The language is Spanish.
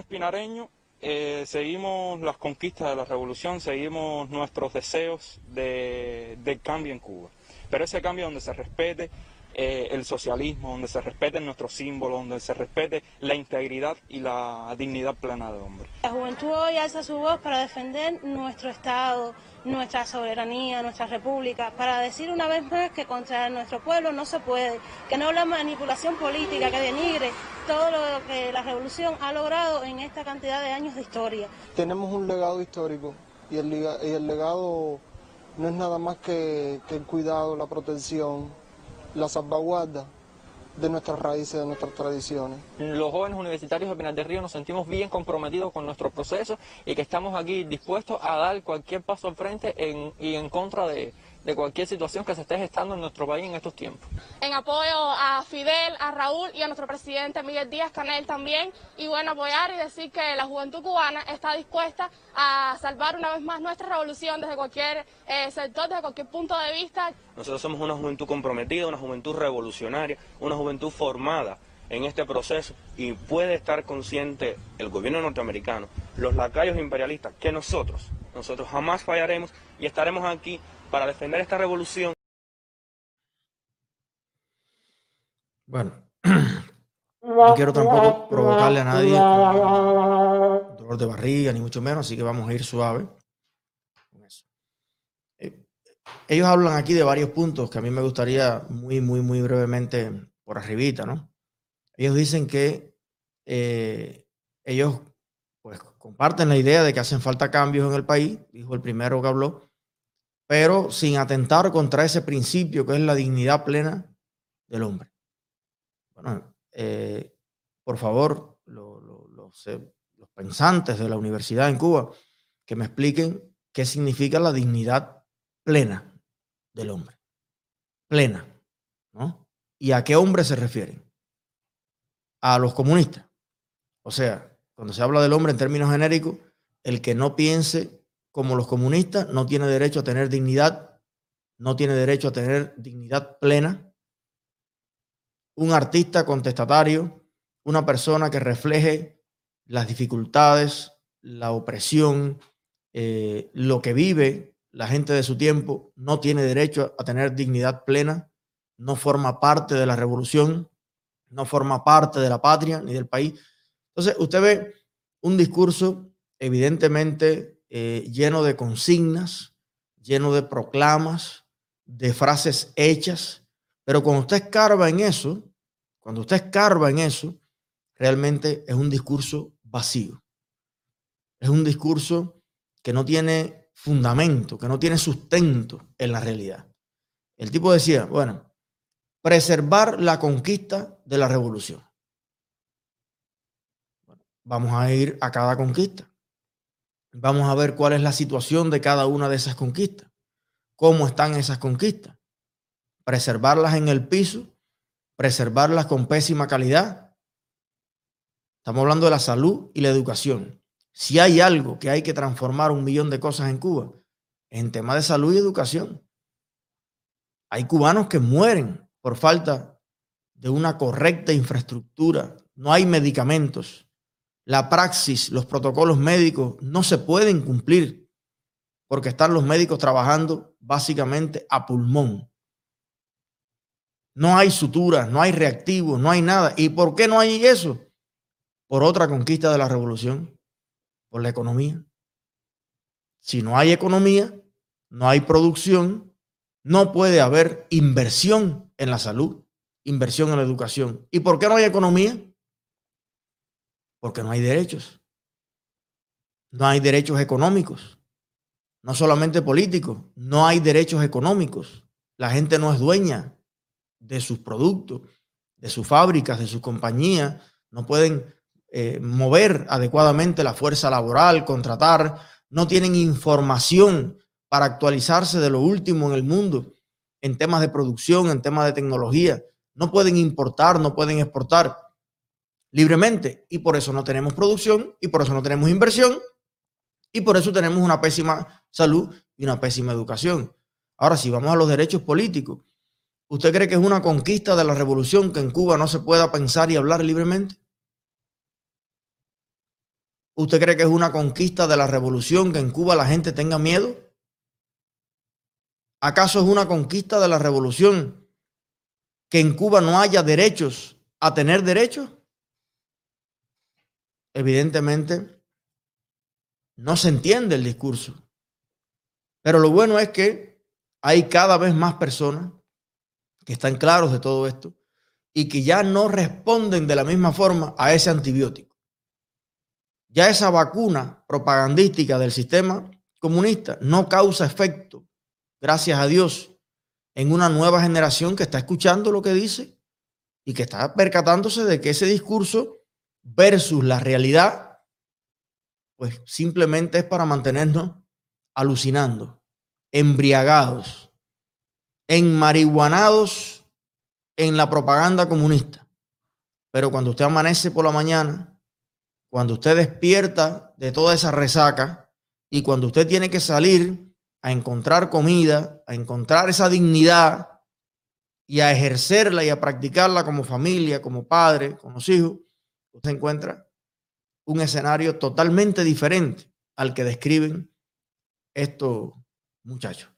Espinareño, eh, seguimos las conquistas de la revolución, seguimos nuestros deseos de, de cambio en Cuba, pero ese cambio donde se respete eh, el socialismo, donde se respeten nuestros símbolos, donde se respete la integridad y la dignidad plena del hombre. La juventud hoy alza su voz para defender nuestro Estado, nuestra soberanía, nuestra república, para decir una vez más que contra nuestro pueblo no se puede, que no la manipulación política que denigre todo lo que la revolución ha logrado en esta cantidad de años de historia. Tenemos un legado histórico y el, y el legado no es nada más que, que el cuidado, la protección, la salvaguarda de nuestras raíces, de nuestras tradiciones. Los jóvenes universitarios de Pinar del Río nos sentimos bien comprometidos con nuestro proceso y que estamos aquí dispuestos a dar cualquier paso al frente en, y en contra de, de cualquier situación que se esté gestando en nuestro país en estos tiempos. En apoyo a Fidel, a Raúl y a nuestro presidente Miguel Díaz Canel también, y bueno, apoyar y decir que la juventud cubana está dispuesta a salvar una vez más nuestra revolución desde cualquier eh, sector, desde cualquier punto de vista. Nosotros somos una juventud comprometida, una juventud revolucionaria, una juventud formada en este proceso y puede estar consciente el gobierno norteamericano, los lacayos imperialistas, que nosotros, nosotros jamás fallaremos y estaremos aquí para defender esta revolución. Bueno, no quiero tampoco provocarle a nadie dolor de barriga, ni mucho menos, así que vamos a ir suave con eso. Eh, ellos hablan aquí de varios puntos que a mí me gustaría muy, muy, muy brevemente por arribita, ¿no? Ellos dicen que eh, ellos pues comparten la idea de que hacen falta cambios en el país, dijo el primero que habló, pero sin atentar contra ese principio que es la dignidad plena del hombre. Bueno, eh, por favor, los, eh, los pensantes de la universidad en Cuba, que me expliquen qué significa la dignidad plena del hombre. Plena, ¿no? ¿Y a qué hombre se refieren? A los comunistas. O sea, cuando se habla del hombre en términos genéricos, el que no piense como los comunistas, no tiene derecho a tener dignidad, no tiene derecho a tener dignidad plena. Un artista contestatario, una persona que refleje las dificultades, la opresión, eh, lo que vive la gente de su tiempo, no tiene derecho a tener dignidad plena, no forma parte de la revolución, no forma parte de la patria ni del país. Entonces, usted ve un discurso evidentemente eh, lleno de consignas, lleno de proclamas, de frases hechas, pero cuando usted escarba en eso, cuando usted escarba en eso, realmente es un discurso vacío. Es un discurso que no tiene fundamento, que no tiene sustento en la realidad. El tipo decía, bueno, preservar la conquista de la revolución. vamos a ir a cada conquista. Vamos a ver cuál es la situación de cada una de esas conquistas, cómo están esas conquistas, preservarlas en el piso, preservarlas con pésima calidad. Estamos hablando de la salud y la educación. Si hay algo que hay que transformar un millón de cosas en Cuba, en tema de salud y educación. Hay cubanos que mueren por falta de una correcta infraestructura. No hay medicamentos la praxis, los protocolos médicos no se pueden cumplir porque están los médicos trabajando básicamente a pulmón. No hay suturas, no hay reactivos, no hay nada. ¿Y por qué no hay eso? Por otra conquista de la revolución, por la economía. Si no hay economía, no hay producción, no puede haber inversión en la salud, inversión en la educación. ¿Y por qué no hay economía? Porque no hay derechos. No hay derechos económicos. No solamente políticos, no hay derechos económicos. La gente no es dueña de sus productos, de sus fábricas, de sus compañías. No pueden eh, mover adecuadamente la fuerza laboral, contratar. No tienen información para actualizarse de lo último en el mundo en temas de producción, en temas de tecnología. No pueden importar, no pueden exportar libremente y por eso no tenemos producción y por eso no tenemos inversión y por eso tenemos una pésima salud y una pésima educación. Ahora, si vamos a los derechos políticos, ¿usted cree que es una conquista de la revolución que en Cuba no se pueda pensar y hablar libremente? ¿Usted cree que es una conquista de la revolución que en Cuba la gente tenga miedo? ¿Acaso es una conquista de la revolución que en Cuba no haya derechos a tener derechos? Evidentemente, no se entiende el discurso. Pero lo bueno es que hay cada vez más personas que están claros de todo esto y que ya no responden de la misma forma a ese antibiótico. Ya esa vacuna propagandística del sistema comunista no causa efecto, gracias a Dios, en una nueva generación que está escuchando lo que dice y que está percatándose de que ese discurso versus la realidad, pues simplemente es para mantenernos alucinando, embriagados, enmarihuanados en la propaganda comunista. Pero cuando usted amanece por la mañana cuando usted despierta de toda esa resaca y cuando usted tiene que salir a encontrar comida, a encontrar esa dignidad y a ejercerla y a practicarla como familia, como padre, con los hijos, usted encuentra un escenario totalmente diferente al que describen estos muchachos.